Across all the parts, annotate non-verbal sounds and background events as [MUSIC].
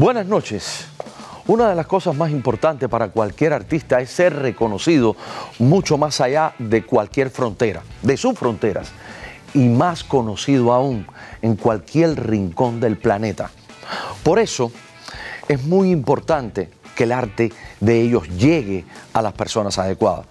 Buenas noches. Una de las cosas más importantes para cualquier artista es ser reconocido mucho más allá de cualquier frontera, de sus fronteras, y más conocido aún en cualquier rincón del planeta. Por eso es muy importante que el arte de ellos llegue a las personas adecuadas.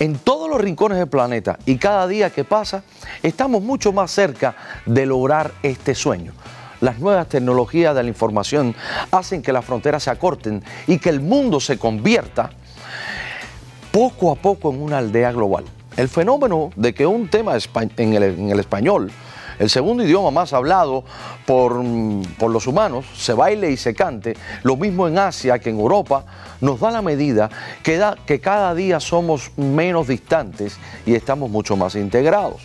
En todos los rincones del planeta y cada día que pasa, estamos mucho más cerca de lograr este sueño. Las nuevas tecnologías de la información hacen que las fronteras se acorten y que el mundo se convierta poco a poco en una aldea global. El fenómeno de que un tema en el, español el segundo idioma más hablado por, por, los humanos, se baile y se cante, lo mismo en Asia que en Europa, nos da la medida que, da, que cada día somos menos distantes y estamos mucho más integrados.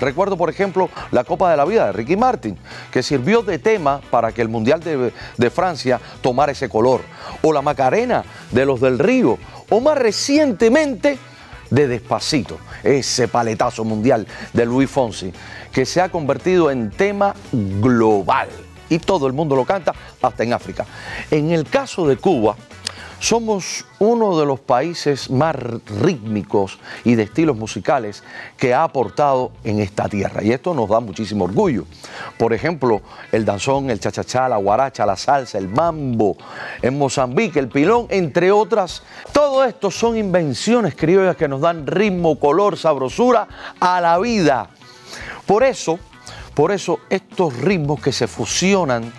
Recuerdo, por ejemplo, la Copa de la Vida de Ricky Martin, que sirvió de tema para que el Mundial de, Francia tomara ese color. O la Macarena de los del Río. O más recientemente, de Despacito, ese paletazo mundial de Luis Fonsi, que se ha convertido en tema global. Y todo el mundo lo canta, hasta en África. En el caso de Cuba, somos uno de los países más rítmicos y de estilos musicales que ha aportado en esta tierra y esto nos da muchísimo orgullo. Por ejemplo, el danzón, el chachachá, la guaracha, la salsa, el mambo, en Mozambique, el pilón, entre otras. Todo esto son invenciones criollas que nos dan ritmo, color, sabrosura a la vida. Por eso, por eso estos ritmos que se fusionan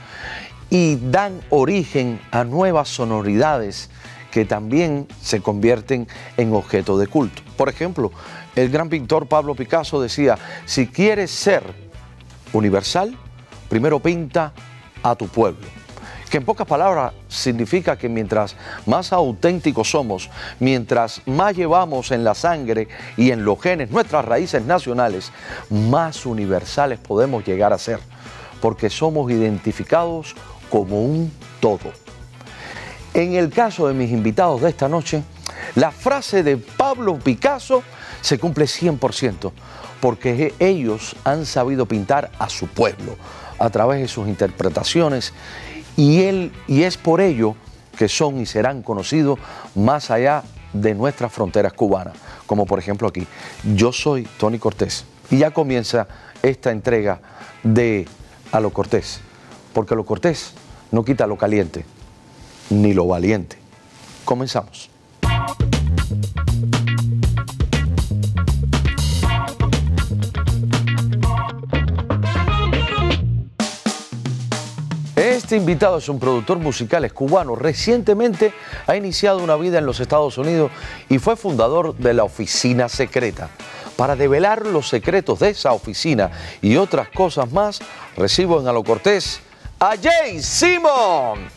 y dan origen a nuevas sonoridades que también se convierten en objeto de culto. Por ejemplo, el gran pintor Pablo Picasso decía, si quieres ser universal, primero pinta a tu pueblo. Que en pocas palabras significa que mientras más auténticos somos, mientras más llevamos en la sangre y en los genes nuestras raíces nacionales, más universales podemos llegar a ser, porque somos identificados como un todo. En el caso de mis invitados de esta noche, la frase de Pablo Picasso se cumple 100%, porque ellos han sabido pintar a su pueblo a través de sus interpretaciones y, él, y es por ello que son y serán conocidos más allá de nuestras fronteras cubanas, como por ejemplo aquí. Yo soy Tony Cortés y ya comienza esta entrega de A lo Cortés, porque lo Cortés no quita lo caliente ni lo valiente. Comenzamos. Este invitado es un productor musical, es cubano. Recientemente ha iniciado una vida en los Estados Unidos y fue fundador de la Oficina Secreta. Para develar los secretos de esa oficina y otras cosas más, recibo en Alo Cortés a Jay Simon.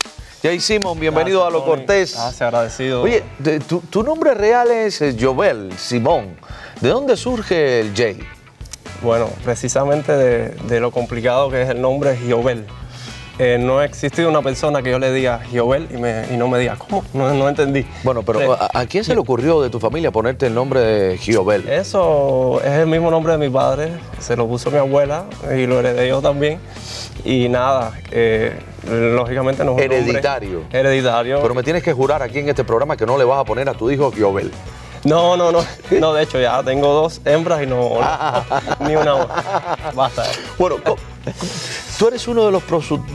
Jay Simon, bienvenido a Lo Cortés. Gracias, agradecido. Oye, tu, tu, nombre real es eh, Jovel Simón. ¿De dónde surge el Jay? Bueno, precisamente de, de lo complicado que es el nombre Jovel. Eh, no ha existido una persona que yo le diga Jovel y, me, y no me diga, ¿cómo? No, no entendí. Bueno, pero ¿a, ¿a, quién se le ocurrió de tu familia ponerte el nombre de Jovel? Eso es el mismo nombre de mi padre, se lo puso mi abuela y lo heredé yo también. Y nada, eh, lógicamente no es un Hereditario. Nombre hereditario. Pero me tienes que jurar aquí en este programa que no le vas a poner a tu hijo Jovel. No, no, no. No, de hecho ya tengo dos hembras y no, no [LAUGHS] ni una más. Basta. Bueno, tú eres uno de los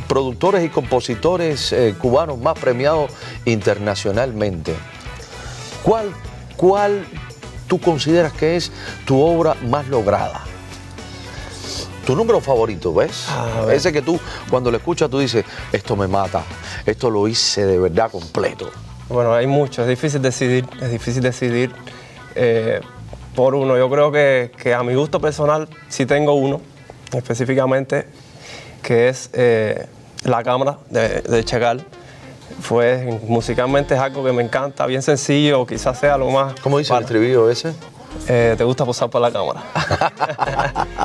productores y compositores eh, cubanos más premiados internacionalmente. ¿Cuál, ¿Cuál tú consideras que es tu obra más lograda? Tu número favorito, ¿ves? Ah, Ese que tú, cuando lo escuchas, tú dices, esto me mata, esto lo hice de verdad completo. Bueno, hay mucho, es difícil decidir, es difícil decidir eh, por uno. Yo creo que, que, a mi gusto personal sí tengo uno, específicamente, que es eh, La Cámara de, de Chacal. Fue, musicalmente es algo que me encanta, bien sencillo, quizás sea lo más... ¿Cómo dice para, el estribillo ese? Eh, te gusta posar para la cámara.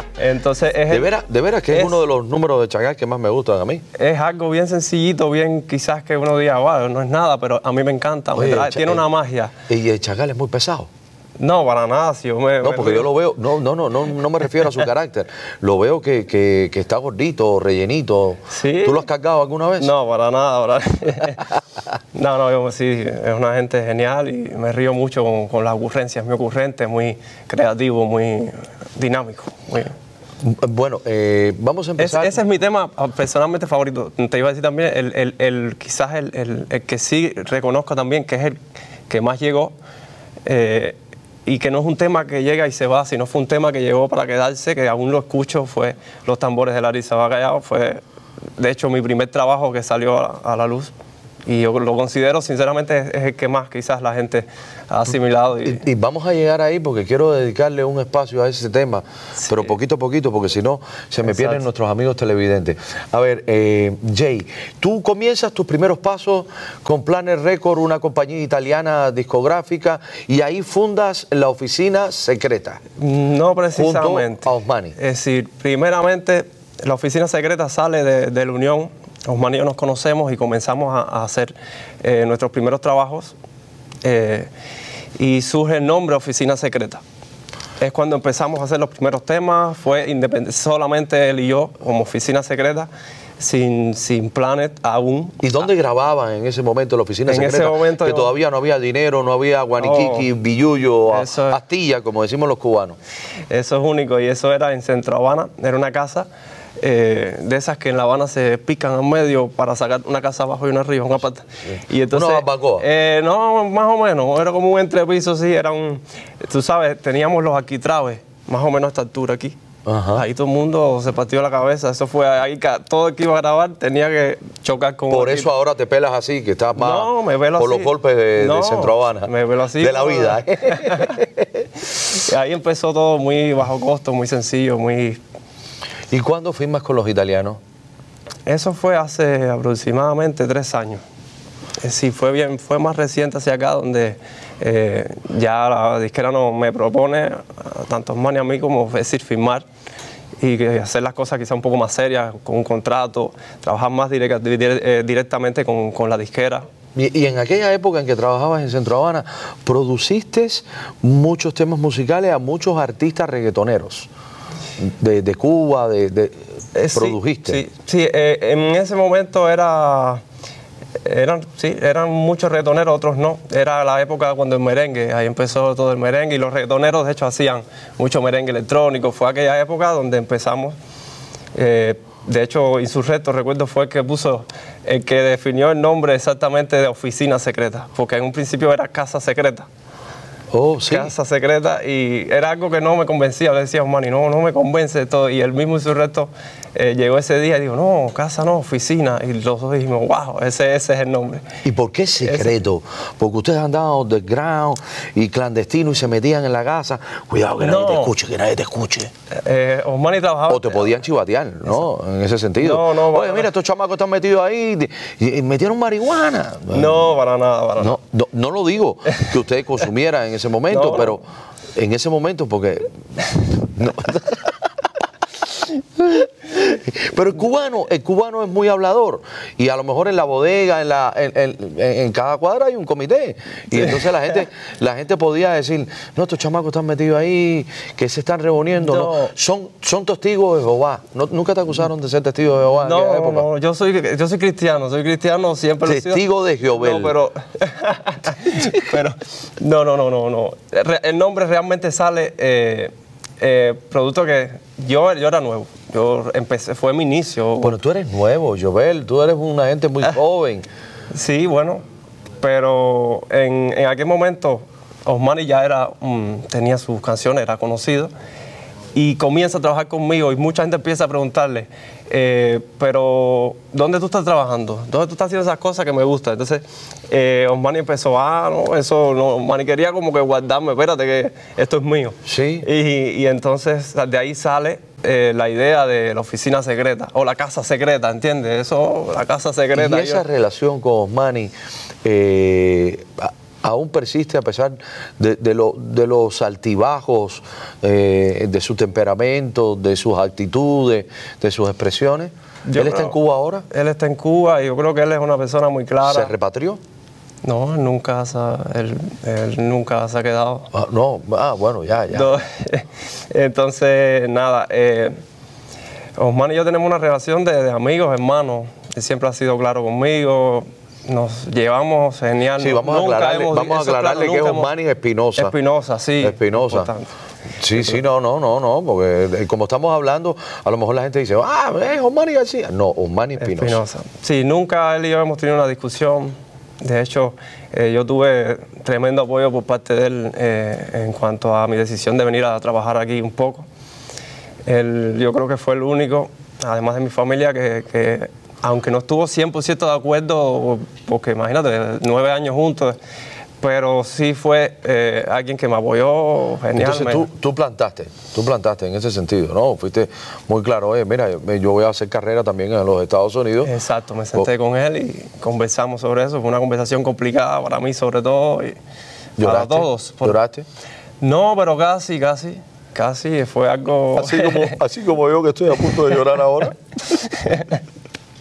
[LAUGHS] Entonces es. De veras, de veras que es, es, uno de los números de Chagal que más me gustan a mí. Es algo bien sencillito, bien quizás que uno diga, wow, no es nada, pero a mí me encanta. Oye, me trae, tiene una magia. Y el Chagal es muy pesado. No, para nada. Si yo me, No, porque yo lo veo, no, no, no, no, no me refiero a su carácter. [LAUGHS] Lo veo que, que- que está gordito, rellenito. Sí. ¿Tú lo has cargado alguna vez? No, para nada. para- [LAUGHS] no, no, yo sí, es una gente genial y me río mucho con, con las ocurrencias, muy ocurrente, muy creativo, muy dinámico. muy- Bueno, eh, vamos a Es- empezar. ese es mi tema ah, personalmente favorito. Te iba a decir también, el, el- el- quizás el, el- el que sí reconozco también que es el que más llegó eh, y que no es un tema que llega y se va, sino fue un tema que llegó para quedarse, que aún lo escucho, fue Los tambores de Larissa Bacallao. Fue, de hecho, mi primer trabajo que salió a la luz. Y yo lo considero, sinceramente, es, es el que más quizás la gente ha asimilado. Y, Y, y vamos a llegar ahí porque quiero dedicarle un espacio a ese tema, pero poquito a poquito, porque si no, se me pierden nuestros amigos televidentes. A ver, eh, Jay, tú comienzas tus primeros pasos con Planner Record, una compañía italiana discográfica, y ahí fundas la oficina secreta. No precisamente. a Osmani. Es decir, primeramente, la oficina secreta sale de, de la Unión. Osmani y yo nos conocemos y comenzamos a, a hacer eh, nuestros primeros trabajos. eh, y surge el nombre Oficina Secreta. Es cuando empezamos a hacer los primeros temas, fue solamente él y yo como oficina secreta, sin, sin Planet aún. ¿Y dónde grababan en ese momento la oficina En ese secreta? momento que yo- todavía no había dinero, no había guaniquiqui, Oh, billuyo, astilla, como decimos los cubanos. Eso es único y eso era en Centro Habana, era una casa eh, de esas que en La Habana se pican al medio para sacar una casa abajo y una arriba, una pata. Y entonces, Una barbacoa. eh, no, más o menos, era como un entrepiso, sí, era un, tú sabes, teníamos los arquitraves, más o menos a esta altura aquí. Ajá. Ahí todo el mundo se partió la cabeza, eso fue ahí, todo el que iba a grabar tenía que chocar con Por eso ahora te pelas así, que estás más No, me velo por los golpes de, Centro Habana. me velo así, De la vida. [LAUGHS] Y ahí empezó todo muy bajo costo, muy sencillo, muy ¿Y cuándo firmas con los italianos? Eso fue hace aproximadamente tres años. Eh, Sí, fue bien, fue más reciente hacia acá donde eh, ya la disquera no me propone, tanto a Osman y a mí, como es decir, firmar y hacer las cosas quizá un poco más serias, con un contrato, trabajar más directa- eh, directamente con, con la disquera. Y en aquella época en que trabajabas en Centro Habana, produciste muchos temas musicales a muchos artistas reggaetoneros de, de Cuba, de, de- Eh, sí, produjiste. Sí, sí, eh, en ese momento era, eran, sí, eran muchos reggaetoneros, otros no. Era la época cuando el merengue, ahí empezó todo el merengue y los reggaetoneros de hecho hacían mucho merengue electrónico. Fue aquella época donde empezamos. eh, de hecho, Insurrecto, recuerdo, fue el que puso, el que definió el nombre exactamente de oficina secreta, porque en un principio era casa secreta Oh, sí. casa secreta y era algo que no me convencía. Le decía, Manny, no, no me convence todo. Y el mismo insurrecto eh, llegó ese día y dijo, no, casa no, oficina. Y los dos dijimos, wow, ese, ese es el nombre. ¿Y por qué secreto? Porque ustedes andaban underground y clandestino y se metían en la casa. Cuidado que nadie No. te escuche, que nadie te escuche. Eh, Osmani trabajaba. O te podían chivatear, ¿no? En ese sentido. No, no, Oye, mira, estos chamacos están metidos ahí y, metieron marihuana. No, para nada, para nada. No, no, lo digo que usted consumiera en ese [LAUGHS] momento, pero en ese momento, porque. [LAUGHS] [LAUGHS] Pero el cubano, el cubano es muy hablador y a lo mejor en la bodega, en, la, en, en- en cada cuadra hay un comité y entonces la gente, la gente podía decir, no, estos chamacos están metidos ahí, que se están reuniendo, no. No. son, son testigos de Jehová. ¿No- ¿Nunca te acusaron de ser testigo de Jehová en No, época? no, yo soy, yo soy cristiano, soy cristiano, siempre. Testigo de Jehová. No, pero, [LAUGHS] pero, no, no, no, no, no. El nombre realmente sale eh, eh, producto que yo, yo era nuevo. Yo empecé, fue mi inicio. Bueno, tú eres nuevo, Jovel, tú eres una gente muy Ah. joven. Sí, bueno, pero en, en aquel momento Osmani ya era, mm, tenía sus canciones, era conocido, y comienza a trabajar conmigo y mucha gente empieza a preguntarle, eh, pero ¿dónde tú estás trabajando? ¿Dónde tú estás haciendo esas cosas que me gustan? Entonces, eh, Osmani empezó, ah, no, eso, no, Osmani quería como que guardarme, espérate que esto es mío. Sí. Y, y entonces de ahí sale eh, la idea de la oficina secreta o la casa secreta, ¿entiendes? Eso, la casa secreta. Y esa yo- relación con Osmani eh, aún persiste a pesar de, de lo- de los altibajos, eh, de su temperamento, de sus actitudes, de sus expresiones. Yo ¿Él está en Cuba ahora? Él está en Cuba y yo creo que él es una persona muy ¿Se clara. repatrió? No, nunca, se ha- él, él nunca se ha quedado. Ah, no, ah, bueno, ya, ya. [LAUGHS] Entonces, nada, eh, Osman y yo tenemos una relación de, de amigos, hermanos. Él siempre ha sido claro conmigo, nos llevamos genial. Sí, vamos a aclararle, hemos- vamos a aclararle claro, que es hemos- Osmani Espinosa. Espinosa, sí. Espinosa. Sí, sí, no, no, no, no, porque eh, como estamos hablando, a lo mejor la gente dice, ah, es Osmani García. No, Osmani Espinosa. Espinosa. Sí, nunca él y yo hemos tenido una discusión. De hecho, eh, yo tuve tremendo apoyo por parte de él eh, en cuanto a mi decisión de venir a trabajar aquí un poco. Él, yo creo que fue el único, además de mi familia, que, que aunque no estuvo 100% de acuerdo, porque imagínate, nueve años juntos, pero sí fue eh, alguien que me apoyó genial. Entonces tú, tú plantaste, tú plantaste en ese sentido, ¿no? Fuiste muy claro, oye, mira, yo voy a hacer carrera también en los Estados Unidos. Exacto, me senté con él y conversamos sobre eso. Fue una conversación complicada para mí, sobre todo, y para ¿Lloraste? todos. Por- ¿Lloraste? No, pero casi, casi, casi fue algo. Así como, así como yo que estoy a punto de llorar ahora. [LAUGHS]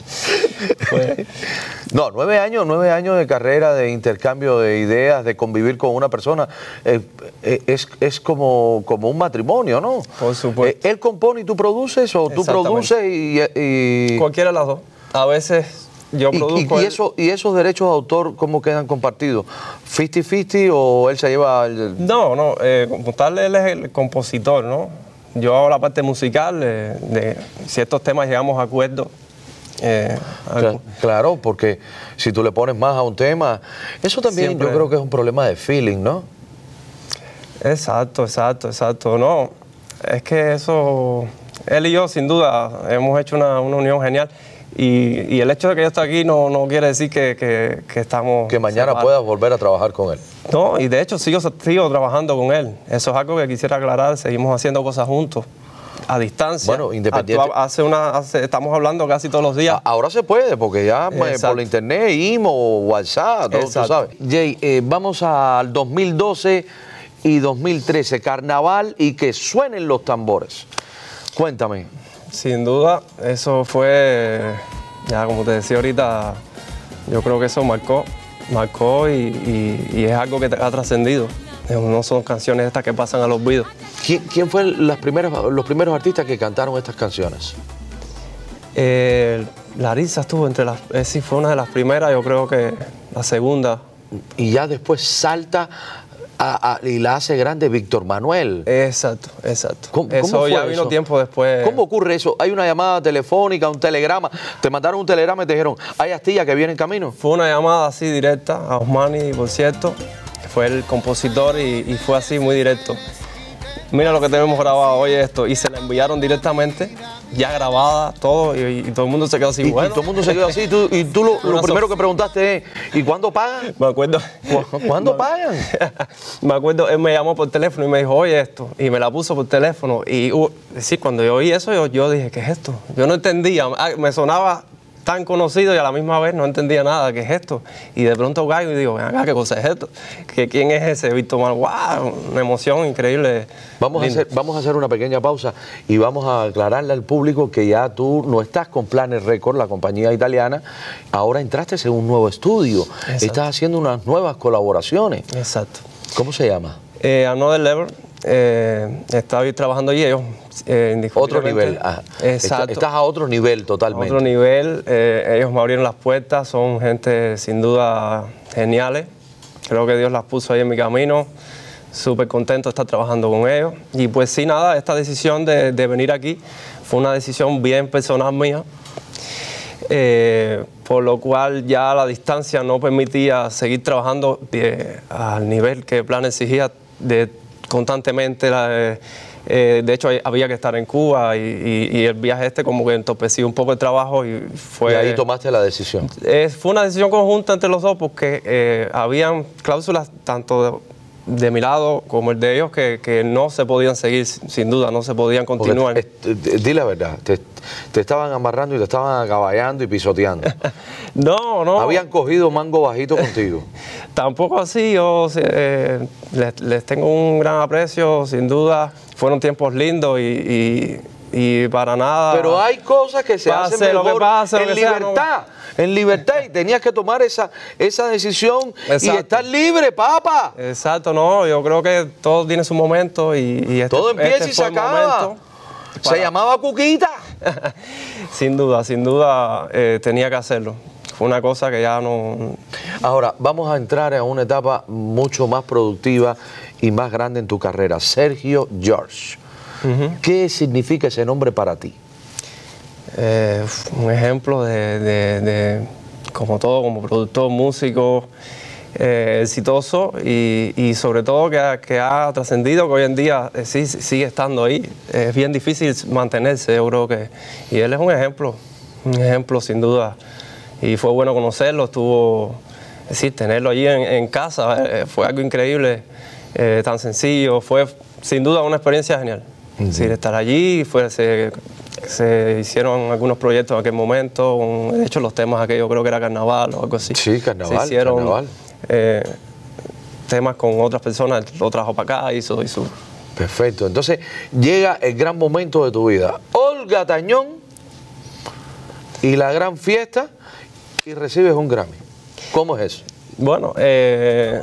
[LAUGHS] No, nueve años, nueve años de carrera, de intercambio de ideas, de convivir con una persona, eh, eh, es, es como, como un matrimonio, ¿no? Por supuesto. Eh, ¿Él compone y tú produces o tú produces y... y- cualquiera de las dos. A veces yo y- y- produzco. y eso, ¿Y esos derechos de autor cómo quedan compartidos? ¿50-50 o él se lleva el- No, no, como tal, él es el compositor, ¿no? Yo hago la parte musical, de ciertos temas llegamos a acuerdos. Eh, Claro, porque si tú le pones más a un tema, eso también Siempre. yo creo que es un problema de feeling, ¿no? Exacto, exacto, exacto. No, es que eso, él y yo sin duda hemos hecho una, una unión genial. Y, y el hecho de que yo esté aquí no, no quiere decir que, que- que estamos... Que mañana separados. puedas volver a trabajar con él. No, y de hecho sigo, sigo trabajando con él. Eso es algo que quisiera aclarar. Seguimos haciendo cosas juntos, a distancia. Bueno, independiente- Actua- Hace una, hace- estamos hablando casi todos los días. Ahora se puede, porque ya pues, por la internet, IMO, WhatsApp, todo, tú Exacto. sabes. Jay, eh, vamos al 2012 y 2013, carnaval y que suenen los tambores. Cuéntame. Sin duda, eso fue, ya como te decía ahorita, yo creo que eso marcó, marcó y, y- y es algo que ha trascendido. No son canciones estas que pasan al olvido. ¿Quién, quién fue las primeras, los primeros artistas que cantaron estas canciones? Eh, Larisa estuvo entre las, eh, sí fue una de las primeras, yo creo que la segunda. Y ya después salta a- a- y la hace grande Víctor Manuel. Exacto, exacto. ¿Cómo- eso cómo fue ya vino eso? tiempo después. ¿Cómo ocurre eso? Hay una llamada telefónica, un telegrama. Te mandaron un telegrama y te dijeron, hay astilla que viene en camino. Fue una llamada así directa a Osmani, por cierto, fue el compositor y, y fue así muy directo. Mira lo que tenemos grabado, oye esto. Y se la enviaron directamente, ya grabada, todo, y, y todo el mundo se quedó así, Y, y todo el mundo se quedó así. Y tú, y tú lo, [LAUGHS] primero que preguntaste es, ¿y cuándo pagan? Me acuerdo. ¿Cu- ¿Cuándo [LAUGHS] pagan? [LAUGHS] me acuerdo, él me llamó por teléfono y me dijo, oye esto, y me la puso por teléfono. Y uh, sí, cuando yo oí eso, yo, yo dije, ¿qué es esto? Yo no entendía, ah, me sonaba tan conocido y a la misma vez no entendía nada, ¿qué es esto? Y de pronto caigo y digo, ven acá, ¿qué cosa es esto? ¿Que ¿Quién es ese Víctor Manuel? ¡Wow! Una emoción increíble. Vamos a, hacer, vamos a hacer una pequeña pausa y vamos a aclararle al público que ya tú no estás con Planet Record, la compañía italiana, ahora entraste en un nuevo estudio, Exacto. estás haciendo unas nuevas colaboraciones. Exacto. ¿Cómo se llama? Eh, Another Level, eh, estaba trabajando allí ellos. eh, Otro nivel. ajá. Exacto. Estás a otro nivel totalmente. Otro nivel, eh, ellos me abrieron las puertas, son gente sin duda geniales. Creo que Dios las puso ahí en mi camino. Súper contento de estar trabajando con ellos. Y pues sí, nada, esta decisión de, de venir aquí fue una decisión bien personal mía. eh, por lo cual ya la distancia no permitía seguir trabajando eh, al nivel que el plan exigía de constantemente. la, eh, eh, de hecho, había que estar en Cuba y, y- y el viaje este como que entorpeció un poco el trabajo y fue... y ahí tomaste la decisión. Eh, fue una decisión conjunta entre los dos porque eh, habían cláusulas tanto de, mi lado como el de ellos que, que no se podían seguir, sin duda, no se podían continuar. eh, eh, di la verdad, te, te estaban amarrando y te estaban acaballando y pisoteando. [LAUGHS] no, no. Habían cogido mango bajito contigo. [LAUGHS] Tampoco así, yo eh, les, les tengo un gran aprecio, sin duda. Fueron tiempos lindos y, y- y para nada. Pero hay cosas que se Pase hacen lo que mejor pase, lo en que sea, no- libertad. en libertad y tenías que tomar esa, esa decisión y estar libre, papá. Exacto, no, yo creo que todo tiene su momento y, y este, Todo empieza este y se acaba. Se llamaba Cuquita. [LAUGHS] sin duda, sin duda eh, tenía que hacerlo. Fue una cosa que ya no... Ahora, vamos a entrar a una etapa mucho más productiva y más grande en tu carrera. Sergio George. ¿Qué significa ese nombre para ti? eh, un ejemplo de, de- de, como todo, como productor, músico, eh, exitoso y, y sobre todo que ha, que ha trascendido, que hoy en día eh, sí, sigue estando ahí. Es bien difícil mantenerse, yo creo que... Y él es un ejemplo, un ejemplo sin duda. Y fue bueno conocerlo, estuvo... Es decir, tenerlo allí en, en casa fue algo increíble, tan sencillo, fue sin duda una experiencia genial. Es decir, estar allí, fue, se, se hicieron algunos proyectos en aquel momento, un- de hecho los temas aquellos creo que era carnaval o algo así. Sí, carnaval, Se hicieron carnaval. eh, temas con otras personas, lo trajo para acá, hizo, hizo. Perfecto. Entonces llega el gran momento de tu vida. Olga Tañón y la gran fiesta y recibes un Grammy. ¿Cómo es eso? Bueno, eh,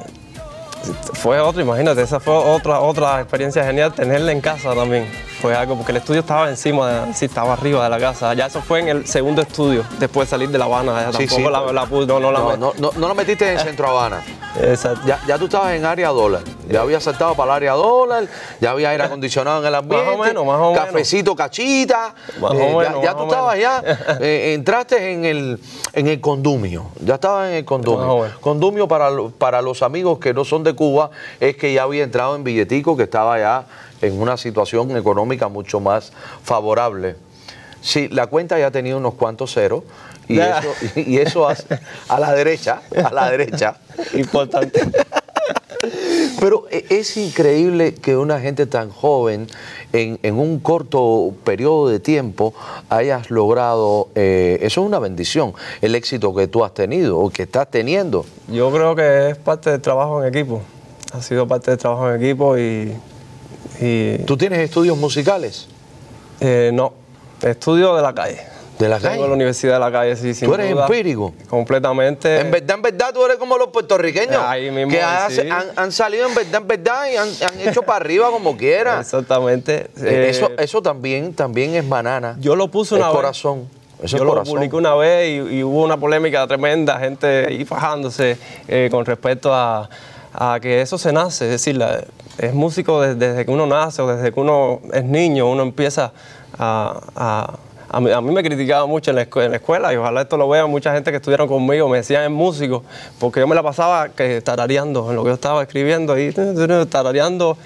fue otra, imagínate, esa fue otra, otra experiencia genial, tenerla en casa también. Fue algo, porque el estudio estaba encima, de, sí, estaba arriba de la casa. Ya eso fue en el segundo estudio, después de salir de La Habana. Sí, tampoco sí. la, la no, no la No, no, no, no la metiste en [LAUGHS] Centro Habana. Exacto. Ya, ya tú estabas en área dólar. Ya había saltado para el área dólar. Ya había aire acondicionado en el ambiente. Más o menos, más o menos. Cafecito cachita. Más o Eh, ya- menos, ya, más tú o estabas ya. eh, [LAUGHS] entraste en el, en el condumio. Ya estabas en el condumio. Condumio para, para los amigos que no son de Cuba es que ya había entrado en billetico, que estaba ya en una situación económica mucho más favorable. Sí, la cuenta ya tenía unos cuantos ceros. Y Ya. eso, y eso hace a la derecha, a la derecha. [LAUGHS] Importante. Pero e- es increíble que una gente tan joven, en, en un corto periodo de tiempo, hayas logrado, eh, eso es una bendición, el éxito que tú has tenido o que estás teniendo. Yo creo que es parte del trabajo en equipo. Ha sido parte del trabajo en equipo y. y ¿Tú tienes estudios musicales? eh, no, estudio de la calle. ¿De la calle? de la Universidad de la Calle, sí, sin ¿Tú eres duda. empírico? Completamente. En verdad, en verdad, tú eres como los puertorriqueños, Ahí mismo, que sí. han, han salido en verdad, en verdad, y han, han hecho para arriba como quieran. [LAUGHS] Exactamente. Eh, eso, Eh, eso también, también es banana. Yo lo puse una es vez. corazón. Eso Yo es lo corazón. publiqué una vez y, y hubo una polémica tremenda, gente ahí fajándose eh, con respecto a, a que eso se nace, es decir, la- es músico desde, desde que uno nace o desde que uno es niño, uno empieza a... a a mí, a mí me criticaba mucho en la, escu- en la escuela y ojalá esto lo vean mucha gente que estuvieron conmigo, me decían es músico, porque yo me la pasaba que tarareando en lo que yo estaba escribiendo y tarareando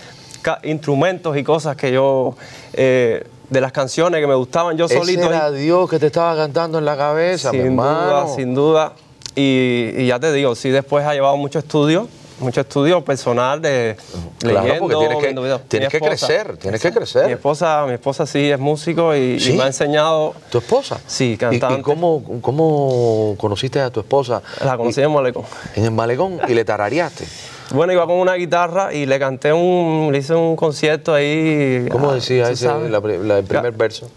instrumentos y cosas que yo, eh, de las canciones que me gustaban, yo Ese solito. ahí- era Dios que te estaba cantando en la cabeza, mi sin hermano. duda, sin duda. Y, y ya te digo, sí, después ha llevado mucho estudio, mucho estudio personal de Claro, leyendo, porque tienes que- videos. tienes crecer, tienes que crecer. Mi esposa, mi esposa sí es músico y, me ha enseñado. ¿Tu esposa? Sí, ¿Y- cantante. ¿Y, cómo, cómo conociste a tu esposa? La conocí en Malecón. En el malecón y le tarareaste. Bueno, iba con una guitarra y le canté un, le hice un concierto ahí. ¿Cómo ah, decía ¿tú ese, la la- el primer verso?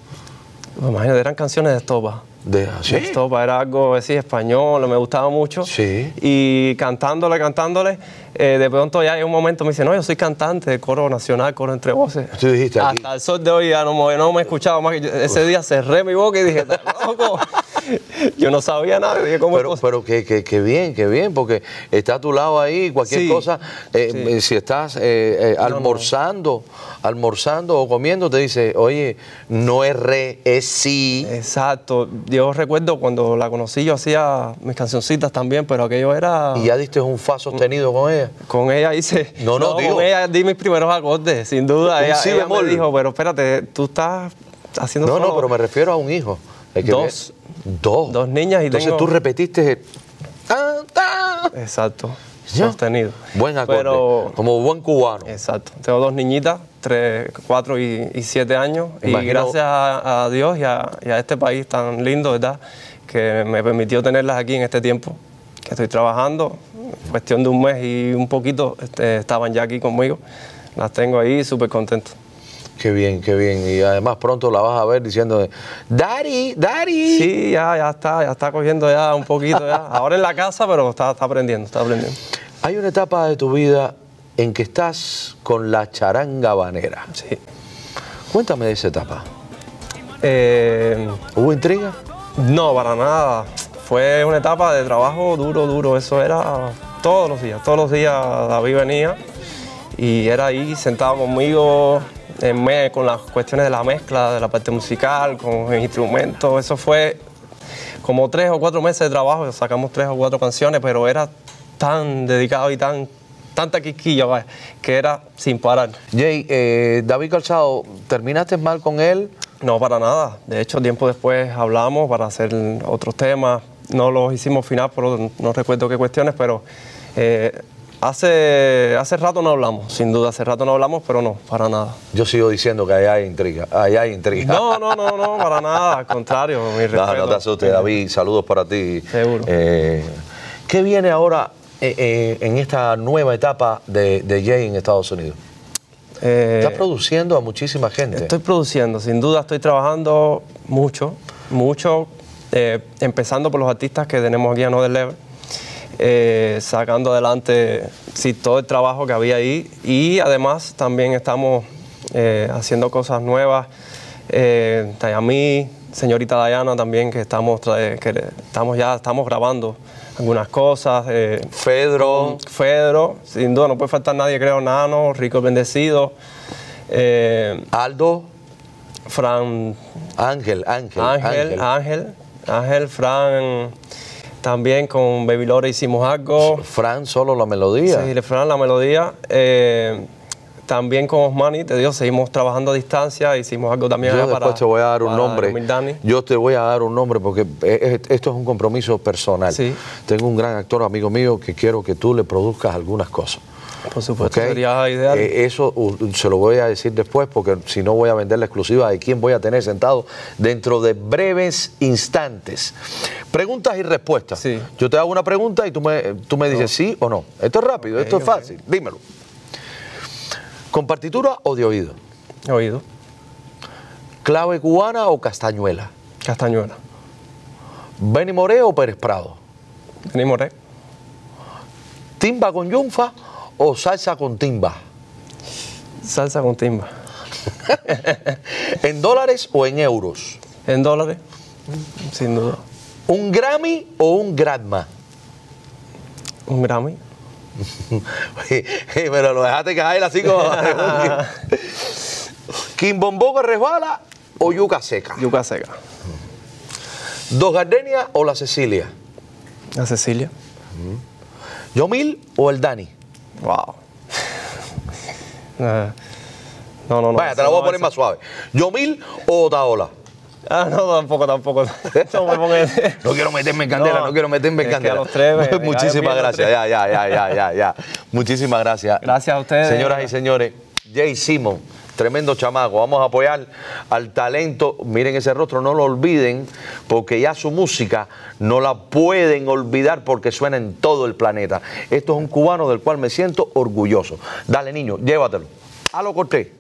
Imagínate, eran canciones de estopa. De, ¿sí? Estopa era algo así español, me gustaba mucho. Sí. Y cantándole, cantándole, eh, de pronto ya hay un momento me dice, no, yo soy cantante de coro nacional, coro entre voces. Tú dijiste aquí. Hasta el sol de hoy ya no, me- no me he escuchado más. ese día cerré mi boca y dije, "Estás loco. [LAUGHS] yo no sabía nada. Dije, ¿cómo es Pero, pero que, que- que bien, que bien, porque está a tu lado ahí, cualquier Sí, cosa, eh, sí. eh, si estás eh, eh, almorzando, almorzando o comiendo, te dice, oye, no es re, es sí. Exacto. Yo recuerdo cuando la conocí, yo hacía mis cancioncitas también, pero aquello era... Y ya diste un fa sostenido con ella. Con ella hice. No, no, digo- Con ella di mis primeros acordes, sin duda. Ella, si ella me dijo, pero espérate, tú estás haciendo No, no, solo pero me refiero a un hijo. Que Dos. Dos. Niñas y Entonces tengo- tú repetiste. Exacto. Ya. Sostenido. Buen acorde, Pero, como buen cubano. exacto. Tengo dos niñitas, tres, cuatro y, y siete años. Y gracias a, a Dios y a, y a este país tan lindo, ¿verdad? Que me permitió tenerlas aquí en este tiempo que estoy trabajando. En cuestión de un mes y un poquito este, estaban ya aquí conmigo. Las tengo ahí súper contento. Qué bien, qué bien. Y además pronto la vas a ver diciendo, Daddy, Daddy. Sí, ya, ya está, ya está cogiendo ya un poquito ya. Ahora en la casa, pero está, está aprendiendo, está aprendiendo. Hay una etapa de tu vida en que estás con la charanga habanera. Sí. Cuéntame de esa etapa. Eh, ¿Hubo intriga? no, para nada. Fue una etapa de trabajo duro, duro. Eso era todos los días. Todos los días David venía y era ahí sentado conmigo en me- con las cuestiones de la mezcla, de la parte musical, con el instrumento. Eso fue como tres o cuatro meses de trabajo. Sacamos tres o cuatro canciones, pero era tan dedicado y tan tanta quisquilla vaya, que era sin parar. Jay, eh, David Calzado, ¿terminaste mal con él? No, para nada. De hecho, tiempo después hablamos para hacer otros temas. No los hicimos final, por no recuerdo qué cuestiones, pero eh, hace, hace rato no hablamos. Sin duda, hace rato no hablamos, pero no, para nada. Yo sigo diciendo que allá hay intriga. Allá hay intriga. No, no, no, no, para nada. Al contrario, mi respeto. No, no te asustes, David. Saludos para ti. Seguro. Eh, ¿Qué viene ahora eh, eh, en esta nueva etapa de, de Jay en Estados Unidos? Estás produciendo a muchísima gente. Estoy produciendo, sin duda estoy trabajando mucho, mucho, empezando por los artistas que tenemos aquí a No Level, eh, sacando adelante sí, todo el trabajo que había ahí y además también estamos eh, haciendo cosas nuevas. Eh, Tayami, señorita Diana también, que estamos, que estamos ya estamos grabando algunas cosas. eh, Fedro. Fedro, sin duda no puede faltar nadie, creo, Nano, Rico Bendecido, eh, Aldo. Fran, Ángel, Ángel. Ángel, Ángel, Ángel, Fran, también con Baby Lore hicimos algo, Fran, solo la melodía. sí, Fran la melodía, eh, también con Osmani, te digo, seguimos trabajando a distancia, hicimos algo también Yo después para- te voy a dar un nombre. Yo te voy a dar un nombre porque eh, eh, esto es un compromiso personal. Sí. Tengo un gran actor amigo mío que quiero que tú le produzcas algunas cosas. Por supuesto, sería ideal. Eh, eso uh, se lo voy a decir después porque si no voy a vender la exclusiva de quién voy a tener sentado dentro de breves instantes. Preguntas y respuestas. Sí. Yo te hago una pregunta y tú me, tú me dices sí o no. Esto es rápido, esto es fácil. Dímelo. ¿Con partitura o de oído? Oído, ¿Clave cubana o castañuela? Castañuela, ¿Benny Moré o Pérez Prado? Denis Moré, ¿Timba con yunfa o salsa con timba? salsa con timba, [LAUGHS] ¿En dólares o en euros? en dólares, sin duda, ¿Un Grammy o un Gradma? un Grammy, [LAUGHS] Pero lo dejaste caer así como... [LAUGHS] ¿Quimbombo que resbala o yuca seca? yuca seca, ¿Dos gardenias o la Cecilia? la Cecilia, ¿Yomil o el Dani? Wow. Eh, No, no, no. Vaya, te la voy a poner más suave. ¿Yomil o Otaola? Ah, no, tampoco, tampoco. [LAUGHS] No me pongas- No quiero meterme en candela, no, No, quiero meterme en es que candela. a los tres me- me Muchísimas gracias. Ya, ya, ya, ya, ya, ya. Muchísimas gracias. Gracias a ustedes. Señoras y señores, Jay Simon, tremendo chamaco. Vamos a apoyar al talento. Miren ese rostro, no lo olviden, porque ya su música no la pueden olvidar porque suena en todo el planeta. Esto es un cubano del cual me siento orgulloso. Dale, niño, llévatelo. A lo corté.